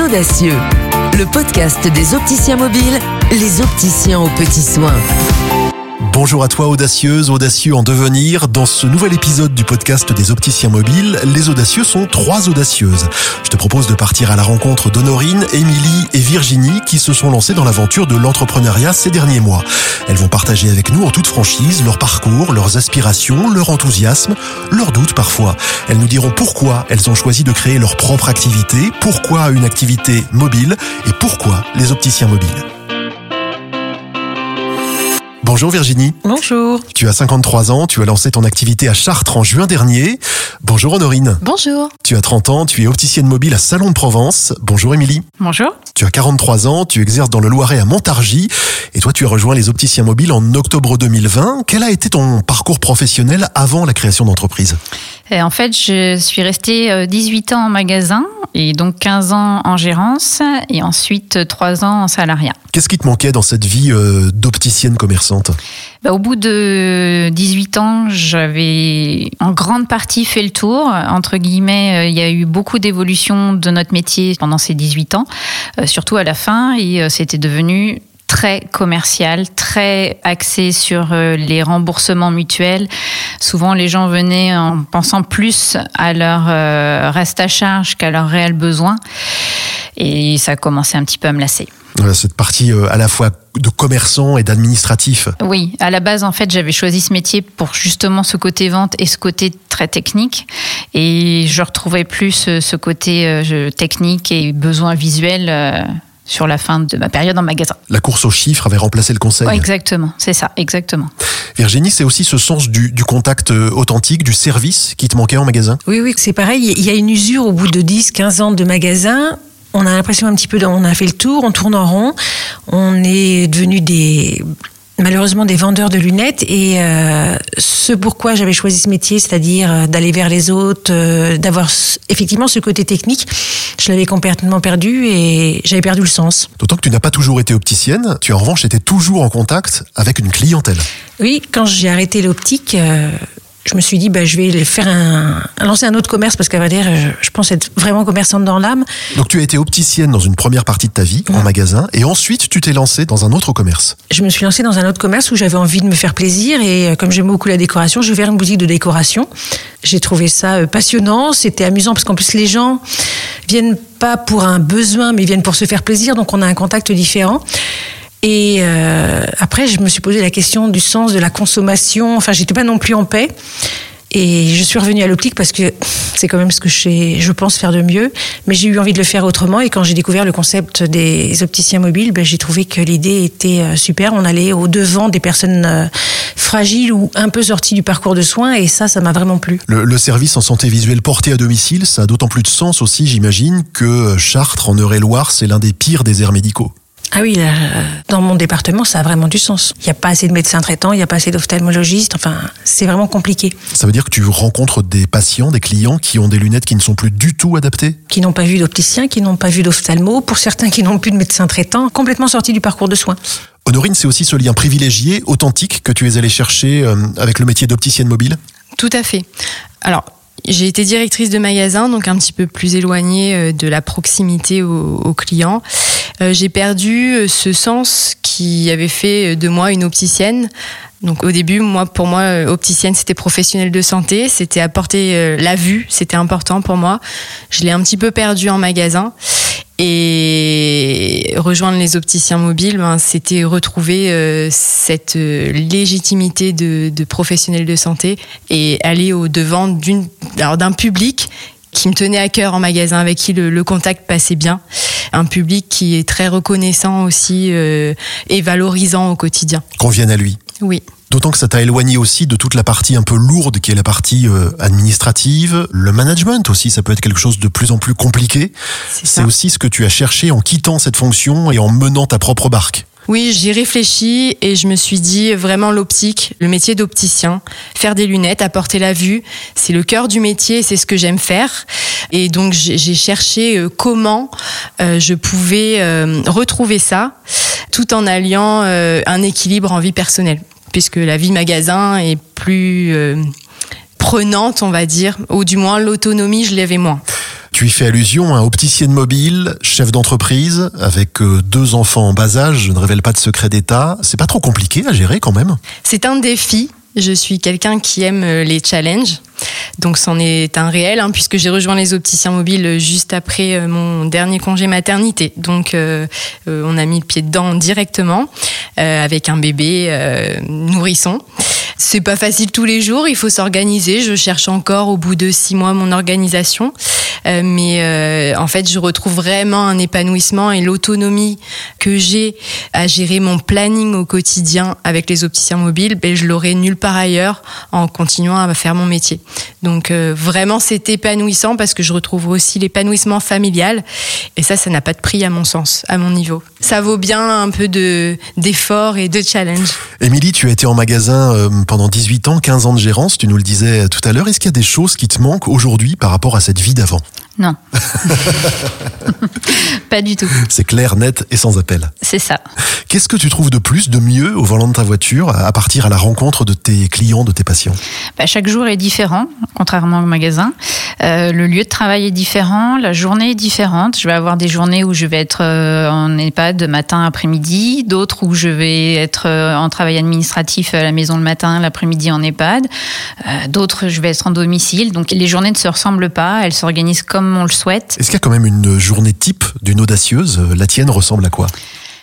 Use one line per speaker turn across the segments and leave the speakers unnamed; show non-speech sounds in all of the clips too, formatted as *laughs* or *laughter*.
Audacieux, le podcast des opticiens mobiles, les opticiens aux petits soins.
Bonjour à toi audacieuse, audacieux en devenir. Dans ce nouvel épisode du podcast des opticiens mobiles, les audacieux sont trois audacieuses. Je te propose de partir à la rencontre d'Honorine, Émilie et Virginie qui se sont lancées dans l'aventure de l'entrepreneuriat ces derniers mois. Elles vont partager avec nous en toute franchise leur parcours, leurs aspirations, leur enthousiasme, leurs doutes parfois. Elles nous diront pourquoi elles ont choisi de créer leur propre activité, pourquoi une activité mobile et pourquoi les opticiens mobiles. Bonjour Virginie.
Bonjour.
Tu as 53 ans, tu as lancé ton activité à Chartres en juin dernier. Bonjour Honorine.
Bonjour.
Tu as 30 ans, tu es opticienne mobile à Salon de Provence. Bonjour Émilie.
Bonjour.
Tu as 43 ans, tu exerces dans le Loiret à Montargis et toi tu as rejoint les opticiens mobiles en octobre 2020. Quel a été ton parcours professionnel avant la création d'entreprise?
En fait, je suis restée 18 euh, ans en magasin et donc 15 ans en gérance et ensuite 3 ans en salariat.
Qu'est-ce qui te manquait dans cette vie euh, d'opticienne commerçante?
Bah, Au bout de 18 ans, j'avais en grande partie fait le tour. Entre guillemets, euh, il y a eu beaucoup d'évolution de notre métier pendant ces 18 ans, euh, surtout à la fin, et c'était devenu très commercial, très axé sur les remboursements mutuels. Souvent, les gens venaient en pensant plus à leur reste à charge qu'à leurs réels besoins. Et ça a commencé un petit peu à me lasser
cette partie euh, à la fois de commerçant et d'administratif.
Oui, à la base, en fait, j'avais choisi ce métier pour justement ce côté vente et ce côté très technique. Et je retrouvais plus euh, ce côté euh, technique et besoin visuel sur la fin de ma période en magasin.
La course aux chiffres avait remplacé le conseil.
exactement, c'est ça, exactement.
Virginie, c'est aussi ce sens du, du, contact authentique, du service qui te manquait en magasin?
Oui, oui, c'est pareil. Il y a une usure au bout de 10, 15 ans de magasin on a l'impression un petit peu, on a fait le tour, on tourne en rond, on est devenu des malheureusement des vendeurs de lunettes et euh, ce pourquoi j'avais choisi ce métier, c'est-à-dire euh, d'aller vers les autres, euh, d'avoir effectivement ce côté technique, je l'avais complètement perdu et j'avais perdu le sens.
D'autant que tu n'as pas toujours été opticienne, tu en revanche étais toujours en contact avec une clientèle.
Oui, quand j'ai arrêté l'optique, je me suis dit, bah, je vais faire un, lancer un autre commerce parce qu'à vrai dire, je, pense être vraiment commerçante dans l'âme.
Donc tu as été opticienne dans une première partie de ta vie, en magasin, et ensuite tu t'es lancée dans un autre commerce.
Je me suis lancée dans un autre commerce où j'avais envie de me faire plaisir et euh, comme j'aime beaucoup la décoration, j'ai ouvert une boutique de décoration. J'ai trouvé ça euh, passionnant, c'était amusant parce qu'en plus les gens viennent pas pour un besoin, mais viennent pour se faire plaisir, donc on a un contact différent. Et euh, après, je me suis posé la question du sens de la consommation. Enfin, j'étais pas non plus en paix. Et je suis revenue à l'optique parce que c'est quand même ce que je, pense faire de mieux. Mais j'ai eu envie de le faire autrement. Et quand j'ai découvert le concept des opticiens mobiles, ben, j'ai trouvé que l'idée était euh, super. On allait au devant des personnes euh, fragiles ou un peu sorties du parcours de soins. Et ça, ça m'a vraiment plu.
Le, le, service en santé visuelle porté à domicile, ça a d'autant plus de sens aussi, j'imagine, que Chartres, en Eure-et-Loire, c'est l'un des pires déserts médicaux.
Ah oui, dans mon département, ça a vraiment du sens. Il n'y a pas assez de médecins traitants, il n'y a pas assez d'ophtalmologistes. Enfin, c'est vraiment compliqué.
Ça veut dire que tu rencontres des patients, des clients qui ont des lunettes qui ne sont plus du tout adaptées?
Qui n'ont pas vu d'opticien, qui n'ont pas vu d'ophtalmo, pour certains qui n'ont plus de médecins traitants, complètement sortis du parcours de soins.
Honorine, c'est aussi ce lien privilégié, authentique, que tu es allé chercher euh, avec le métier d'opticienne mobile?
Tout à fait. Alors, j'ai été directrice de magasin, donc un petit peu plus éloignée euh, de la proximité aux, clients. Euh, j'ai perdu euh, ce sens qui avait fait de moi une opticienne. Donc au début, moi, pour moi, opticienne, c'était professionnel de santé, c'était apporter la vue, c'était important pour moi. Je l'ai un petit peu perdu en magasin. Et rejoindre les opticiens mobiles, ben, c'était retrouver euh, cette euh, légitimité de, de professionnel de santé et aller au devant d'un public qui me tenait à cœur en magasin, avec qui le, contact passait bien. Un public qui est très reconnaissant aussi euh, et valorisant au quotidien.
Qu'on vienne à lui.
Oui.
D'autant que ça t'a éloigné aussi de toute la partie un peu lourde qui est la partie euh, administrative. Le management aussi, ça peut être quelque chose de plus en plus compliqué. C'est aussi ce que tu as cherché en quittant cette fonction et en menant ta propre barque.
Oui, j'y réfléchi et je me suis dit vraiment l'optique, le métier d'opticien, faire des lunettes, apporter la vue, c'est le cœur du métier, c'est ce que j'aime faire. Et donc j'ai cherché euh, comment euh, je pouvais retrouver ça tout en alliant un équilibre en vie personnelle puisque la vie magasin est plus euh, prenante, on va dire, ou du moins l'autonomie, je l'avais moins.
Tu y fais allusion à opticienne mobile, chef d'entreprise, avec euh, deux enfants en bas âge, je ne révèle pas de secret d'État. C'est pas trop compliqué à gérer quand même?
C'est un défi. Je suis quelqu'un qui aime euh, les challenges. Donc c'en est un réel, hein, puisque j'ai rejoint les opticiens mobiles juste après euh, mon dernier congé maternité. Donc euh, euh, on a mis le pied dedans directement, euh, avec un bébé euh, nourrisson. C'est pas facile tous les jours, il faut s'organiser. Je cherche encore au bout de six mois mon organisation. Euh, mais euh, en fait, je retrouve vraiment un épanouissement et l'autonomie que j'ai à gérer mon planning au quotidien avec les opticiens mobiles, ben, je l'aurai nulle part ailleurs en continuant à faire mon métier. Donc euh, vraiment, c'est épanouissant parce que je retrouve aussi l'épanouissement familial et ça, ça n'a pas de prix à mon sens, à mon niveau. Ça vaut bien un peu de d'effort et de challenge.
Émilie, tu as été en magasin euh, pendant 18 ans, 15 ans de gérance, tu nous le disais tout à l'heure. Est-ce qu'il y a des choses qui te manquent aujourd'hui par rapport à cette vie d'avant?
Non. *laughs* pas du tout. *laughs*
C'est clair, net et sans appel.
C'est ça.
Qu'est-ce que tu trouves de plus, de mieux au volant de ta voiture à partir à la rencontre de tes clients, de tes patients?
Bah, chaque jour est différent, contrairement au magasin. Euh, le lieu de travail est différent, la journée est différente. Je vais avoir des journées où je vais être euh, en EHPAD matin, après-midi, d'autres où je vais être euh, en travail administratif à la maison le matin, l'après-midi en EHPAD, Euh, d'autres je vais être en domicile. Donc les journées ne se ressemblent pas, elles s'organisent comme on le souhaite.
Est-ce qu'il y a quand même une journée type d'une audacieuse La tienne ressemble à quoi?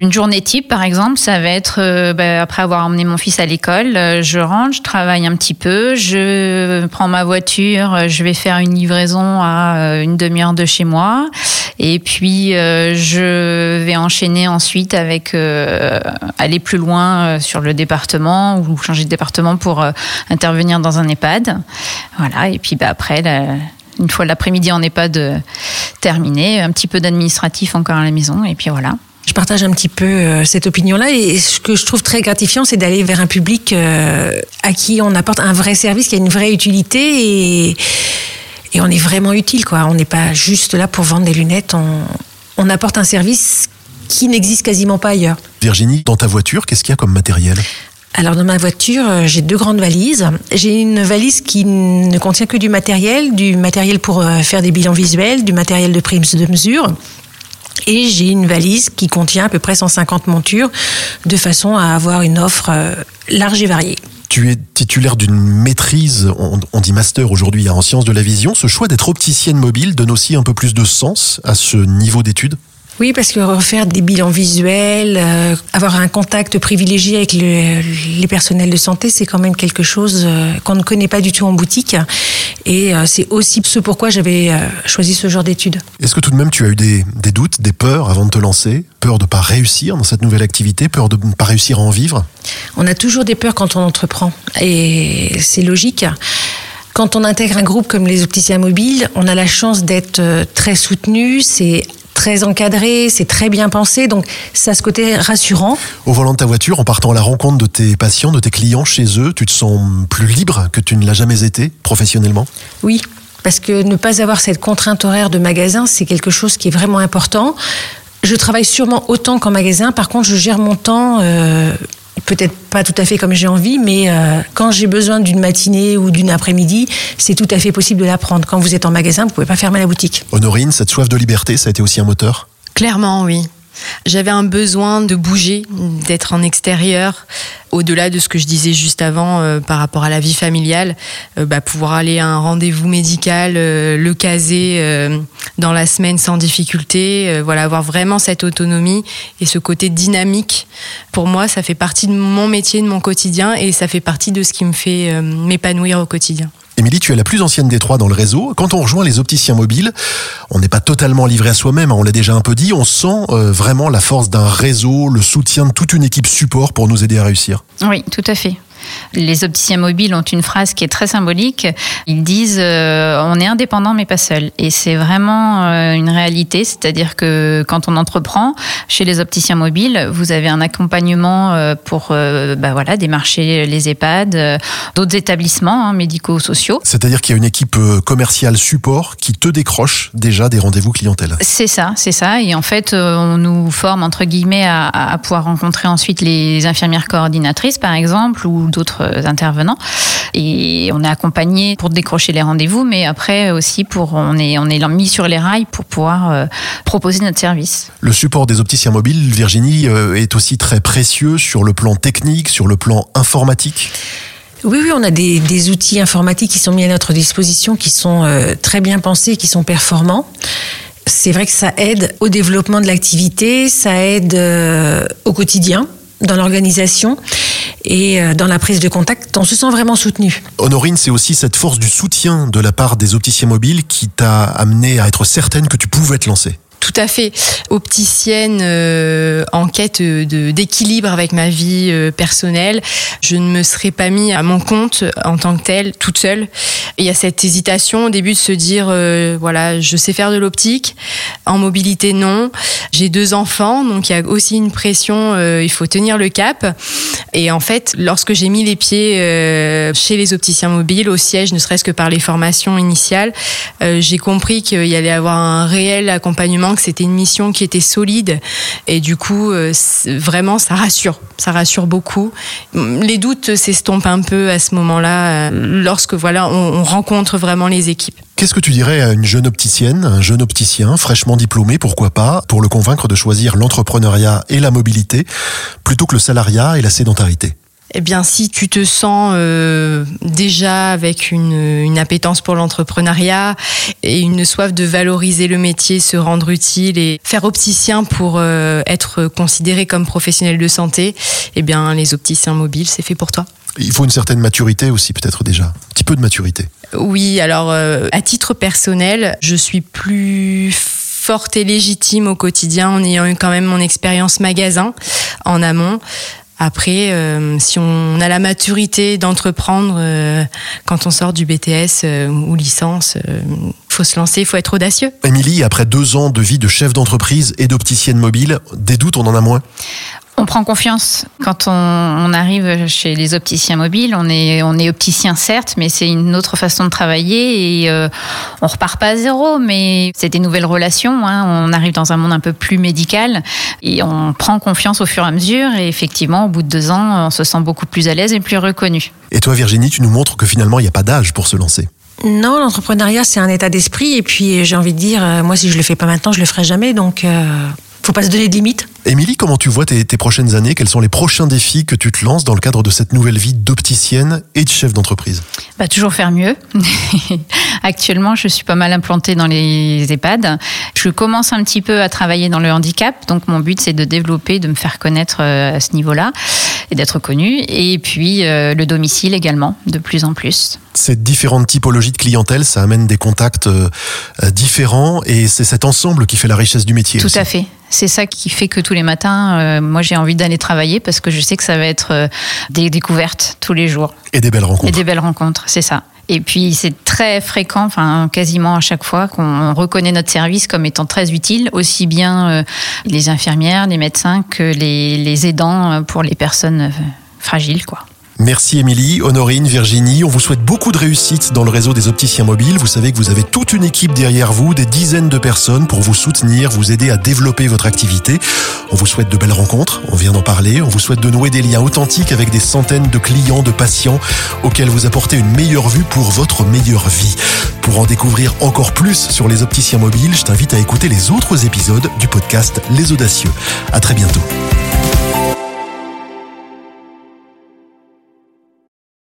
Une journée type, par exemple, ça va être euh, bah, après avoir emmené mon fils à l'école, euh, je rentre, je travaille un petit peu, je prends ma voiture, euh, je vais faire une livraison à euh, une demi-heure de chez moi, et puis euh, je vais enchaîner ensuite avec euh, aller plus loin euh, sur le département ou changer de département pour euh, intervenir dans un EHPAD. Voilà, et puis bah, après. Une fois l'après-midi en EHPAD terminé, un petit peu d'administratif encore à la maison, et puis voilà.
Je partage un petit peu euh, cette opinion-là et ce que je trouve très gratifiant, c'est d'aller vers un public euh, à qui on apporte un vrai service, qui a une vraie utilité et, et on est vraiment utile. Quoi. On n'est pas juste là pour vendre des lunettes, on, on apporte un service qui n'existe quasiment pas ailleurs.
Virginie, dans ta voiture, qu'est-ce qu'il y a comme matériel?
Alors dans ma voiture, euh, j'ai deux grandes valises. J'ai une valise qui ne contient que du matériel, du matériel pour euh, faire des bilans visuels, du matériel de primes de mesure. Et j'ai une valise qui contient à peu près 150 montures, de façon à avoir une offre euh, large et variée.
Tu es titulaire d'une maîtrise, on, on dit master aujourd'hui, hein, en sciences de la vision. Ce choix d'être opticienne mobile donne aussi un peu plus de sens à ce niveau d'études?
Oui, parce que refaire des bilans visuels, euh, avoir un contact privilégié avec le- les personnels de santé, c'est quand même quelque chose euh, qu'on ne connaît pas du tout en boutique. Et euh, c'est aussi ce pourquoi j'avais choisi ce genre d'études.
Est-ce que tout de même tu as eu des, des doutes, des peurs avant de te lancer? Peur de ne pas réussir dans cette nouvelle activité? Peur de ne pas réussir à en vivre?
On a toujours des peurs quand on entreprend. Et c'est logique. Quand on intègre un groupe comme les opticiens mobiles, on a la chance d'être très soutenu, c'est très encadré, c'est très bien pensé, donc ça a ce côté rassurant.
Au volant de ta voiture, en partant à la rencontre de tes patients, de tes clients chez eux, tu te sens plus libre que tu ne l'as jamais été professionnellement?
Oui, parce que ne pas avoir cette contrainte horaire de magasin, c'est quelque chose qui est vraiment important. Je travaille sûrement autant qu'en magasin, par contre, je gère mon temps. euh, Peut-être pas tout à fait comme j'ai envie, mais euh, quand j'ai besoin d'une matinée ou d'une après-midi, c'est tout à fait possible de la prendre. Quand vous êtes en magasin, vous pouvez pas fermer la boutique.
Honorine, cette soif de liberté, ça a été aussi un moteur?
Clairement, oui. J'avais un besoin de bouger, d'être en extérieur, au-delà de ce que je disais juste avant euh, par rapport à la vie familiale, euh, bah, pouvoir aller à un rendez-vous médical, euh, le caser dans la semaine sans difficulté, voilà, avoir vraiment cette autonomie et ce côté dynamique. Pour moi, ça fait partie de mon métier, de mon quotidien et ça fait partie de ce qui me fait m'épanouir au quotidien.
Émilie, tu es la plus ancienne des trois dans le réseau. Quand on rejoint les opticiens mobiles, on n'est pas totalement livré à soi-même, hein, on l'a déjà un peu dit, on sent euh, vraiment la force d'un réseau, le soutien de toute une équipe support pour nous aider à réussir.
Oui, tout à fait. Les opticiens mobiles ont une phrase qui est très symbolique. Ils disent euh, on est indépendant mais pas seul. Et c'est vraiment euh, une réalité, c'est-à-dire que quand on entreprend chez les opticiens mobiles, vous avez un accompagnement euh, pour bah voilà démarcher les EHPAD, d'autres établissements hein, médico-sociaux.
C'est-à-dire qu'il y a une équipe commerciale support qui te décroche déjà des rendez-vous clientèle.
C'est ça, c'est ça. Et en fait, on nous forme entre guillemets à, à- à pouvoir rencontrer ensuite les infirmières coordinatrices, par exemple, ou d'autres euh, intervenants. Et on est accompagné pour décrocher les rendez-vous, mais après aussi pour on est on est mis sur les rails pour pouvoir euh, proposer notre service.
Le support des opticiens mobiles, Virginie, euh, est aussi très précieux sur le plan technique, sur le plan informatique.
Oui, oui, on a des, outils informatiques qui sont mis à notre disposition, qui sont euh, très bien pensés, qui sont performants. C'est vrai que ça aide au développement de l'activité, ça aide au quotidien dans l'organisation et euh, dans la prise de contact, on se sent vraiment soutenu.
Honorine, c'est aussi cette force du soutien de la part des opticiens mobiles qui t'a amené à être certaine que tu pouvais te lancer.
Tout à fait. Opticienne euh, en quête d'équilibre avec ma vie euh, personnelle, je ne me serais pas mis à mon compte en tant que telle, toute seule. Il y a cette hésitation au début de se dire, euh, voilà, je sais faire de l'optique, en mobilité non. J'ai deux enfants, donc il y a aussi une pression, il faut tenir le cap. Et en fait, lorsque j'ai mis les pieds chez les opticiens mobiles, au siège, ne serait-ce que par les formations initiales, j'ai compris qu'il y allait avoir un réel accompagnement que c'était une mission qui était solide et du coup euh, vraiment ça rassure, ça rassure beaucoup. Les doutes s'estompent un peu à ce moment-là euh, lorsque voilà on, rencontre vraiment les équipes.
Qu'est-ce que tu dirais à une jeune opticienne, un jeune opticien fraîchement diplômé, pourquoi pas, pour le convaincre de choisir l'entrepreneuriat et la mobilité plutôt que le salariat et la sédentarité?
Eh bien, si tu te sens euh, déjà avec une, une appétence pour l'entrepreneuriat et une soif de valoriser le métier, se rendre utile et faire opticien pour euh, être considéré comme professionnel de santé, eh bien, les opticiens mobiles, c'est fait pour toi.
Il faut une certaine maturité aussi, peut-être déjà. Un petit peu de maturité.
Oui, alors, euh, à titre personnel, je suis plus forte et légitime au quotidien en ayant eu quand même mon expérience magasin en amont. Après, euh, si on a la maturité d'entreprendre euh, quand on sort du BTS euh, ou licence, faut se lancer, faut être audacieux.
Émilie, après deux ans de vie de chef d'entreprise et d'opticienne mobile, des doutes, on en a moins?
On prend confiance quand on, arrive chez les opticiens mobiles. On est, on est opticien certes, mais c'est une autre façon de travailler et euh, on repart pas à zéro, mais c'est des nouvelles relations. Hein. On arrive dans un monde un peu plus médical et on prend confiance au fur et à mesure. Et effectivement, au bout de deux ans, on se sent beaucoup plus à l'aise et plus reconnu.
Et toi, Virginie, tu nous montres que finalement, il n'y a pas d'âge pour se lancer.
Non, l'entrepreneuriat, c'est un état d'esprit. Et puis, j'ai envie de dire, euh, moi, si je le fais pas maintenant, je le ferai jamais. Donc, euh, faut pas se donner de limites.
Émilie, comment tu vois tes, prochaines années? Quels sont les prochains défis que tu te lances dans le cadre de cette nouvelle vie d'opticienne et de chef d'entreprise?
Bah, Toujours faire mieux. *laughs* Actuellement, je suis pas mal implantée dans les EHPAD. Je commence un petit peu à travailler dans le handicap, donc mon but c'est de développer, de me faire connaître euh, à ce niveau-là et d'être connue. Et puis euh, le domicile également, de plus en plus.
Ces différentes typologies de clientèle, ça amène des contacts euh, différents et c'est cet ensemble qui fait la richesse du métier.
Tout à fait. C'est ça qui fait que tous les matins, euh, moi j'ai envie d'aller travailler parce que je sais que ça va être euh, des découvertes tous les jours.
Et des belles rencontres.
Et des belles rencontres, c'est ça. Et puis c'est très fréquent, enfin quasiment à chaque fois, qu'on reconnaît notre service comme étant très utile, aussi bien euh, les infirmières, les médecins que les, les aidants pour les personnes fragiles, quoi.
Merci Émilie, Honorine, Virginie. On vous souhaite beaucoup de réussite dans le réseau des opticiens mobiles. Vous savez que vous avez toute une équipe derrière vous, des dizaines de personnes pour vous soutenir, vous aider à développer votre activité. On vous souhaite de belles rencontres, on vient d'en parler. On vous souhaite de nouer des liens authentiques avec des centaines de clients, de patients auxquels vous apportez une meilleure vue pour votre meilleure vie. Pour en découvrir encore plus sur les opticiens mobiles, je t'invite à écouter les autres épisodes du podcast Les Audacieux. À très bientôt.